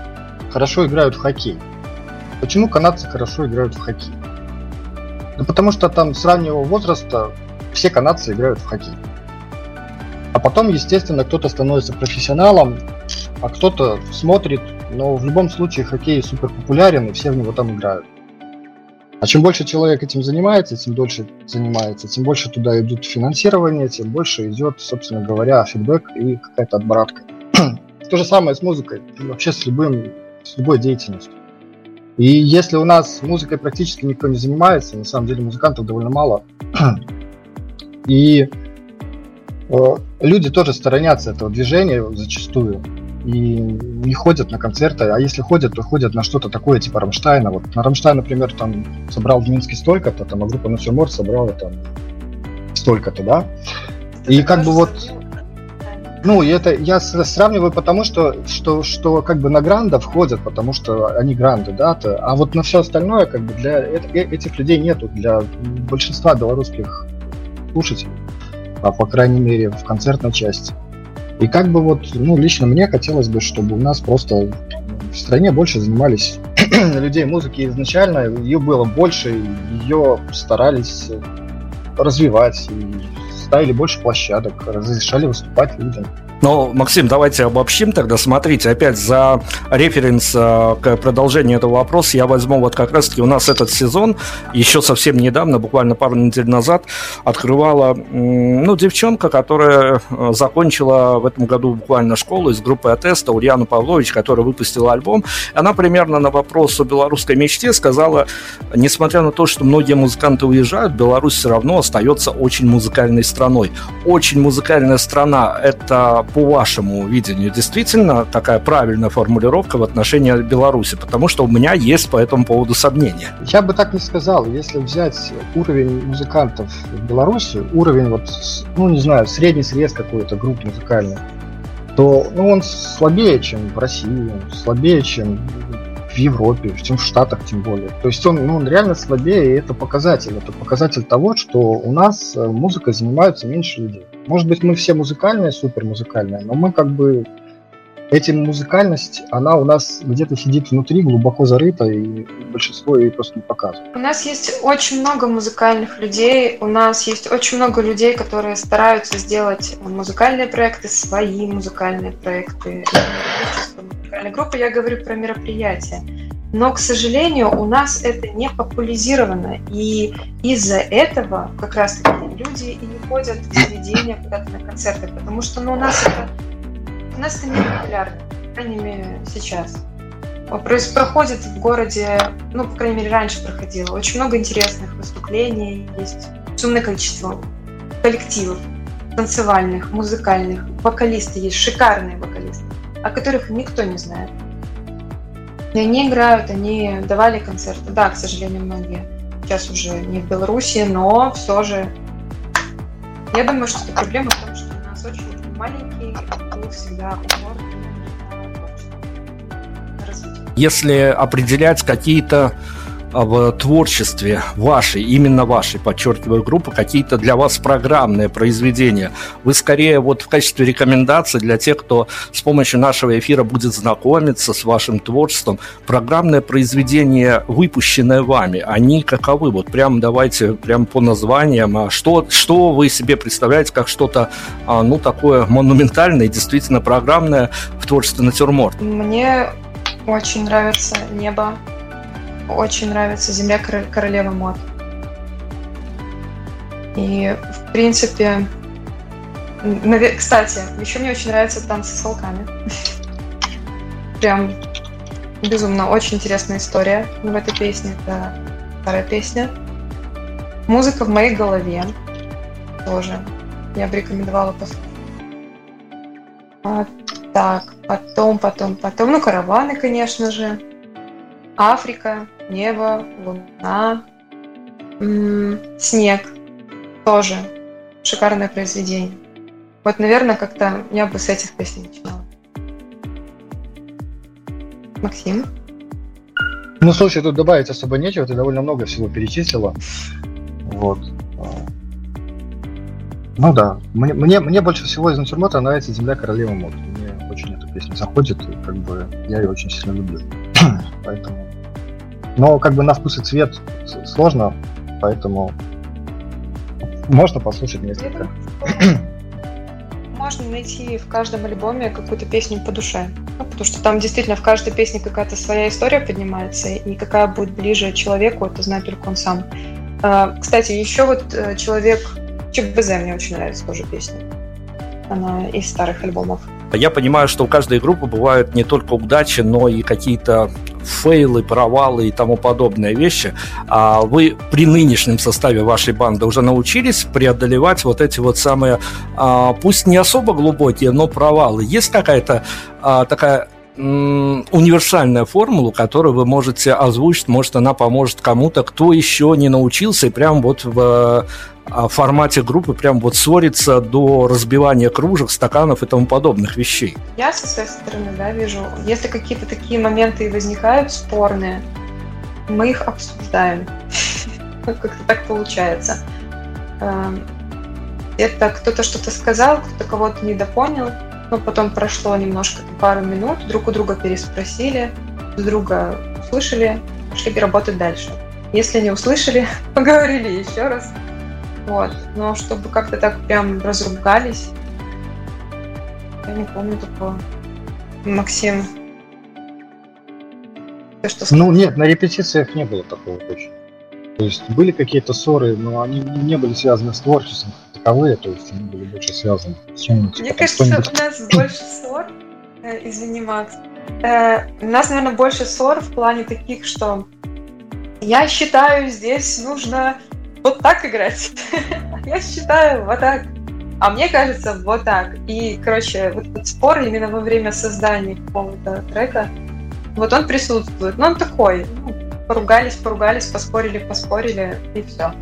хорошо играют в хоккей. Почему канадцы хорошо играют в хоккей? Да потому что там с раннего возраста все канадцы играют в хоккей. А потом, естественно, кто-то становится профессионалом, а кто-то смотрит, но в любом случае хоккей супер популярен, и все в него там играют. А чем больше человек этим занимается, тем дольше занимается, тем больше туда идут финансирование, тем больше идет, собственно говоря, фидбэк и какая-то обратка. То же самое с музыкой, вообще с, любым, с любой деятельностью. И если у нас музыкой практически никто не занимается, на самом деле музыкантов довольно мало, и э, люди тоже сторонятся этого движения зачастую, и не ходят на концерты, а если ходят, то ходят на что-то такое, типа Рамштайна. Вот на Рамштайн, например, там собрал в Минске столько-то, там, а группа Натюрморт собрала там столько-то, да? И как бы вот... Ну, и это я сравниваю потому, что, что, что как бы на грандов ходят, потому что они гранды, да, то, а вот на все остальное, как бы для э, этих людей нету, для большинства белорусских слушателей, а по крайней мере в концертной части. И как бы вот, ну, лично мне хотелось бы, чтобы у нас просто в стране больше занимались людей музыки изначально, ее было больше, ее старались развивать, ставили больше площадок, разрешали выступать людям. Ну, Максим, давайте обобщим тогда. Смотрите, опять за референс э, к продолжению этого вопроса я возьму вот как раз-таки у нас этот сезон, еще совсем недавно, буквально пару недель назад, открывала, ну, девчонка, которая э, закончила в этом году буквально школу из группы Атеста, Ульяна Павлович, которая выпустила альбом. Она примерно на вопрос о белорусской мечте сказала, несмотря на то, что многие музыканты уезжают, Беларусь все равно остается очень музыкальной страной. Очень музыкальная страна – это по вашему видению действительно такая правильная формулировка в отношении Беларуси? Потому что у меня есть по этому поводу сомнения. Я бы так не сказал. Если взять уровень музыкантов в Беларуси, уровень вот, ну не знаю, средний срез какой-то групп музыкальных, то ну, он слабее, чем в России, слабее, чем в Европе, чем в Штатах тем более. То есть он, ну, он реально слабее, и это показатель. Это показатель того, что у нас э, музыкой занимаются меньше людей. Может быть, мы все музыкальные, супер музыкальные, но мы как бы эта музыкальность, она у нас где-то сидит внутри, глубоко зарыта, и большинство ее просто не показывает. У нас есть очень много музыкальных людей, у нас есть очень много людей, которые стараются сделать музыкальные проекты, свои музыкальные проекты. Музыкальная группа, я говорю про мероприятия. Но, к сожалению, у нас это не популяризировано. И из-за этого как раз-таки люди и не ходят в заведения куда-то на концерты, потому что ну, у нас это у нас это не популярно, по крайней мере, сейчас. Происходит в городе, ну, по крайней мере, раньше проходило, очень много интересных выступлений, есть сумное количество коллективов танцевальных, музыкальных, вокалисты есть, шикарные вокалисты, о которых никто не знает. И они играют, они давали концерты. Да, к сожалению, многие сейчас уже не в Беларуси, но все же я думаю, что проблема в том, что у нас очень маленький Если определять какие-то в творчестве вашей, именно вашей, подчеркиваю, группы, какие-то для вас программные произведения. Вы скорее вот в качестве рекомендации для тех, кто с помощью нашего эфира будет знакомиться с вашим творчеством, программное произведение, выпущенное вами, они каковы? Вот прям давайте прям по названиям. А что, что вы себе представляете как что-то, а, ну, такое монументальное, действительно программное в творчестве натюрморт? Мне очень нравится «Небо», очень нравится «Земля королевы мод». И, в принципе, кстати, еще мне очень нравятся танцы с волками. Прям безумно, очень интересная история в этой песне. Это старая песня. Музыка в моей голове тоже. Я бы рекомендовала послушать. А, так, потом, потом, потом. Ну, караваны, конечно же. Африка небо, луна, снег тоже шикарное произведение. Вот, наверное, как-то я бы с этих песен начинала. Максим? Ну, слушай, тут добавить особо нечего, ты довольно много всего перечислила. Вот. Ну да, мне, мне, мне больше всего из натюрморта нравится «Земля королевы мод». Мне очень эта песня заходит, и как бы я ее очень сильно люблю. Поэтому но как бы на вкус и цвет сложно, поэтому можно послушать несколько. Можно найти в каждом альбоме какую-то песню по душе. Ну, потому что там действительно в каждой песне какая-то своя история поднимается, и какая будет ближе человеку, это знает только он сам. А, кстати, еще вот э, человек ЧБЗ мне очень нравится тоже песня. Она из старых альбомов. Я понимаю, что у каждой группы бывают не только удачи, но и какие-то фейлы, провалы и тому подобные вещи. А вы при нынешнем составе вашей банды уже научились преодолевать вот эти вот самые, а, пусть не особо глубокие, но провалы. Есть какая-то а, такая универсальная формула, которую вы можете озвучить, может, она поможет кому-то, кто еще не научился и прям вот в а, формате группы прям вот ссориться до разбивания кружек, стаканов и тому подобных вещей. Я со своей стороны, да, вижу, если какие-то такие моменты возникают спорные, мы их обсуждаем. Как-то так получается. Эм, это кто-то что-то сказал, кто-то кого-то недопонял, но потом прошло немножко, пару минут, друг у друга переспросили, друга услышали, пошли работать дальше. Если не услышали, поговорили еще раз, вот. Но чтобы как-то так прям разругались, я не помню такого. Максим, ты что сказал? Ну нет, на репетициях не было такого точно. То есть были какие-то ссоры, но они не были связаны с творчеством таковые, то есть они были больше связаны с чем-нибудь. Мне кажется, у нас больше ссор, э, извини, Макс, э, у нас, наверное, больше ссор в плане таких, что я считаю, здесь нужно вот так играть. Я считаю, вот так. А мне кажется, вот так. И, короче, вот этот спор именно во время создания какого-то трека, вот он присутствует. Но он такой. Ну, поругались, поругались, поспорили, поспорили, и все.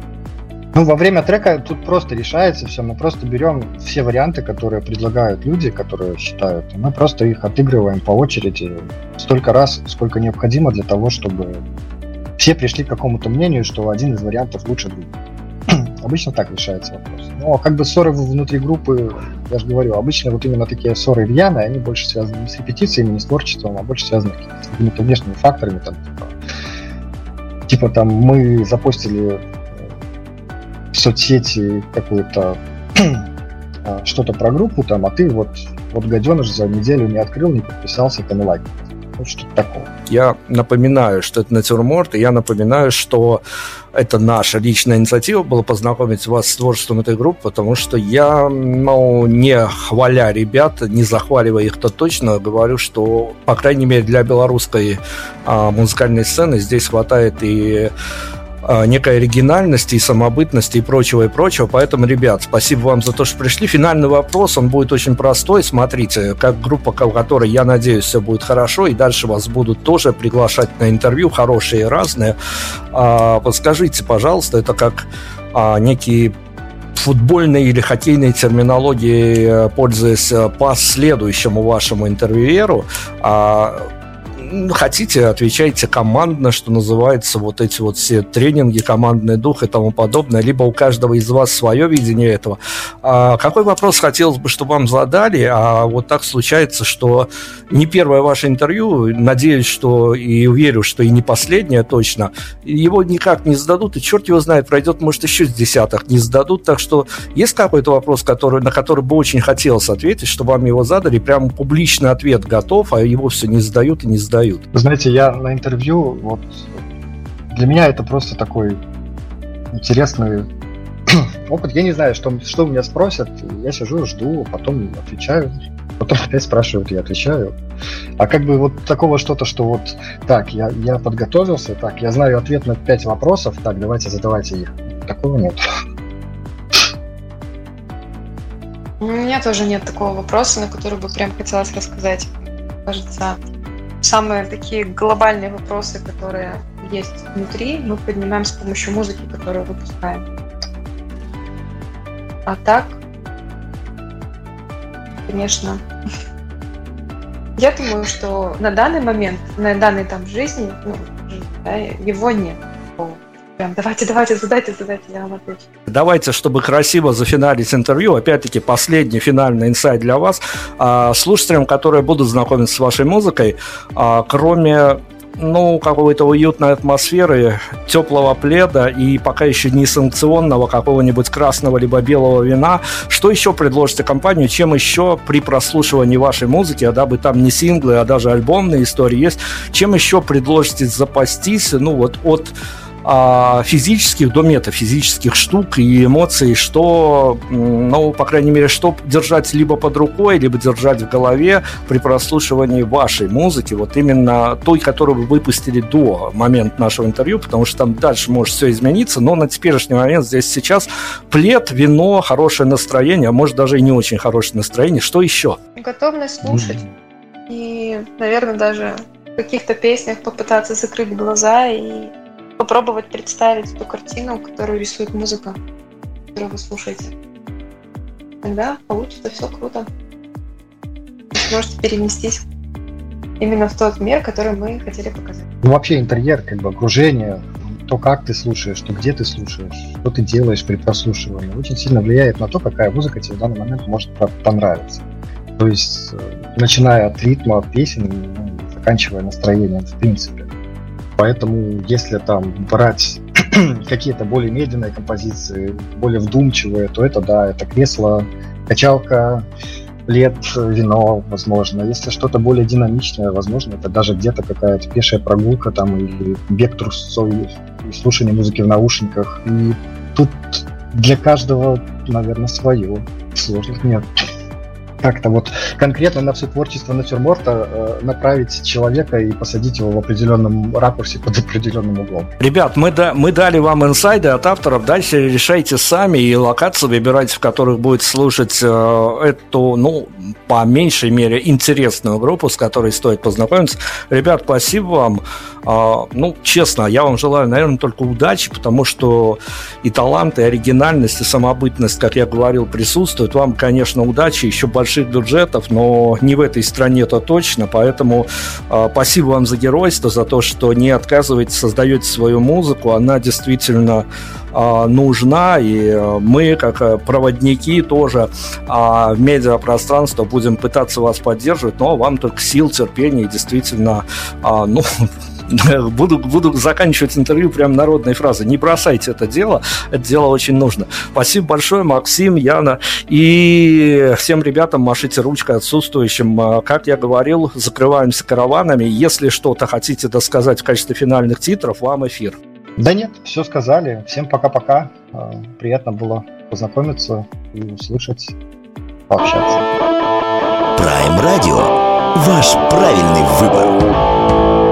Ну, во время трека тут просто решается все. Мы просто берем все варианты, которые предлагают люди, которые считают, и мы просто их отыгрываем по очереди столько раз, сколько необходимо для того, чтобы все пришли к какому-то мнению, что один из вариантов лучше другого. Обычно так решается вопрос. Но как бы ссоры внутри группы, я же говорю, обычно вот именно такие ссоры рьяные, они больше связаны не с репетициями, не с творчеством, а больше связаны с какими-то внешними факторами. Там, типа, типа там мы запустили в соцсети какую-то а, что-то про группу, там, а ты вот, вот гаденыш за неделю не открыл, не подписался, там лайк. Вот что-то такое. Я напоминаю, что это натюрморт, и я напоминаю, что это наша личная инициатива была познакомить вас с творчеством этой группы, потому что я, ну, не хваля ребят, не захваливая их, то точно говорю, что, по крайней мере, для белорусской а, музыкальной сцены здесь хватает и некой оригинальности и самобытности и прочего, и прочего. Поэтому, ребят, спасибо вам за то, что пришли. Финальный вопрос, он будет очень простой. Смотрите, как группа, у которой, я надеюсь, все будет хорошо, и дальше вас будут тоже приглашать на интервью, хорошие и разные. А, подскажите, пожалуйста, это как а, некий футбольной или хоккейной терминологией, пользуясь по следующему вашему интервьюеру, хотите, отвечайте командно, что называется, вот эти вот все тренинги, командный дух и тому подобное, либо у каждого из вас свое видение этого. А какой вопрос хотелось бы, чтобы вам задали, а вот так случается, что не первое ваше интервью, надеюсь, что и уверен, что и не последнее точно, его никак не сдадут, и черт его знает, пройдет, может, еще с десятых не сдадут, так что есть какой-то вопрос, который, на который бы очень хотелось ответить, чтобы вам его задали, прям публичный ответ готов, а его все не сдают и не сдают дают. Вы знаете, я на интервью, вот для меня это просто такой интересный опыт. Я не знаю, что, что меня спросят. Я сижу, жду, потом отвечаю. Потом опять спрашивают, я отвечаю. А как бы вот такого что-то, что вот так, я, я подготовился, так, я знаю ответ на пять вопросов, так, давайте задавайте их. Такого нет. У меня тоже нет такого вопроса, на который бы прям хотелось рассказать. Кажется, самые такие глобальные вопросы, которые есть внутри, мы поднимаем с помощью музыки, которую выпускаем. А так, конечно, я думаю, что на данный момент, на данный этап жизни, ну, да, его нет. Прям, давайте, давайте, задайте, задайте, я вам отвечу. Давайте, чтобы красиво зафиналить интервью, опять-таки последний финальный инсайт для вас. А, слушателям, которые будут знакомиться с вашей музыкой, а, кроме ну, какой-то уютной атмосферы, теплого пледа и пока еще не санкционного какого-нибудь красного либо белого вина. Что еще предложите компанию? Чем еще при прослушивании вашей музыки, а дабы там не синглы, а даже альбомные истории есть, чем еще предложите запастись, ну, вот от физических до метафизических штук и эмоций, что, ну, по крайней мере, что держать либо под рукой, либо держать в голове при прослушивании вашей музыки, вот именно той, которую вы выпустили до момента нашего интервью, потому что там дальше может все измениться, но на теперешний момент здесь сейчас плед, вино, хорошее настроение, а может даже и не очень хорошее настроение. Что еще? Готовность слушать. И, наверное, даже в каких-то песнях попытаться закрыть глаза и попробовать представить ту картину, которую рисует музыка, которую вы слушаете. Тогда получится все круто. Вы сможете перенестись именно в тот мир, который мы хотели показать. Ну, вообще интерьер, как бы окружение, то, как ты слушаешь, то, где ты слушаешь, что ты делаешь при прослушивании, очень сильно влияет на то, какая музыка тебе в данный момент может понравиться. То есть, э, начиная от ритма, от песен, ну, заканчивая настроением, в принципе. Поэтому, если там брать какие-то более медленные композиции, более вдумчивые, то это да, это кресло, качалка, лет, вино, возможно. Если что-то более динамичное, возможно, это даже где-то какая-то пешая прогулка там или бег трусцой, и слушание музыки в наушниках. И тут для каждого, наверное, свое. Сложных нет как-то вот конкретно на все творчество натюрморта э, направить человека и посадить его в определенном ракурсе под определенным углом. Ребят, мы, да, мы дали вам инсайды от авторов, дальше решайте сами и локации выбирайте, в которых будет слушать э, эту, ну, по меньшей мере, интересную группу, с которой стоит познакомиться. Ребят, спасибо вам. А, ну, честно, я вам желаю, наверное, только удачи, потому что и талант, и оригинальность, и самобытность, как я говорил, присутствуют. Вам, конечно, удачи, еще больших бюджетов, но не в этой стране это точно, поэтому э, спасибо вам за геройство, за то, что не отказываете, создаете свою музыку, она действительно э, нужна, и э, мы, как проводники, тоже э, в медиапространство будем пытаться вас поддерживать, но вам только сил, терпения и действительно, э, ну, буду, буду заканчивать интервью прям народной фразой. Не бросайте это дело, это дело очень нужно. Спасибо большое, Максим, Яна. И всем ребятам машите ручкой отсутствующим. А, как я говорил, закрываемся караванами. Если что-то хотите досказать в качестве финальных титров, вам эфир. Да нет, все сказали. Всем пока-пока. А, приятно было познакомиться и услышать, пообщаться. Prime Radio. Ваш правильный выбор.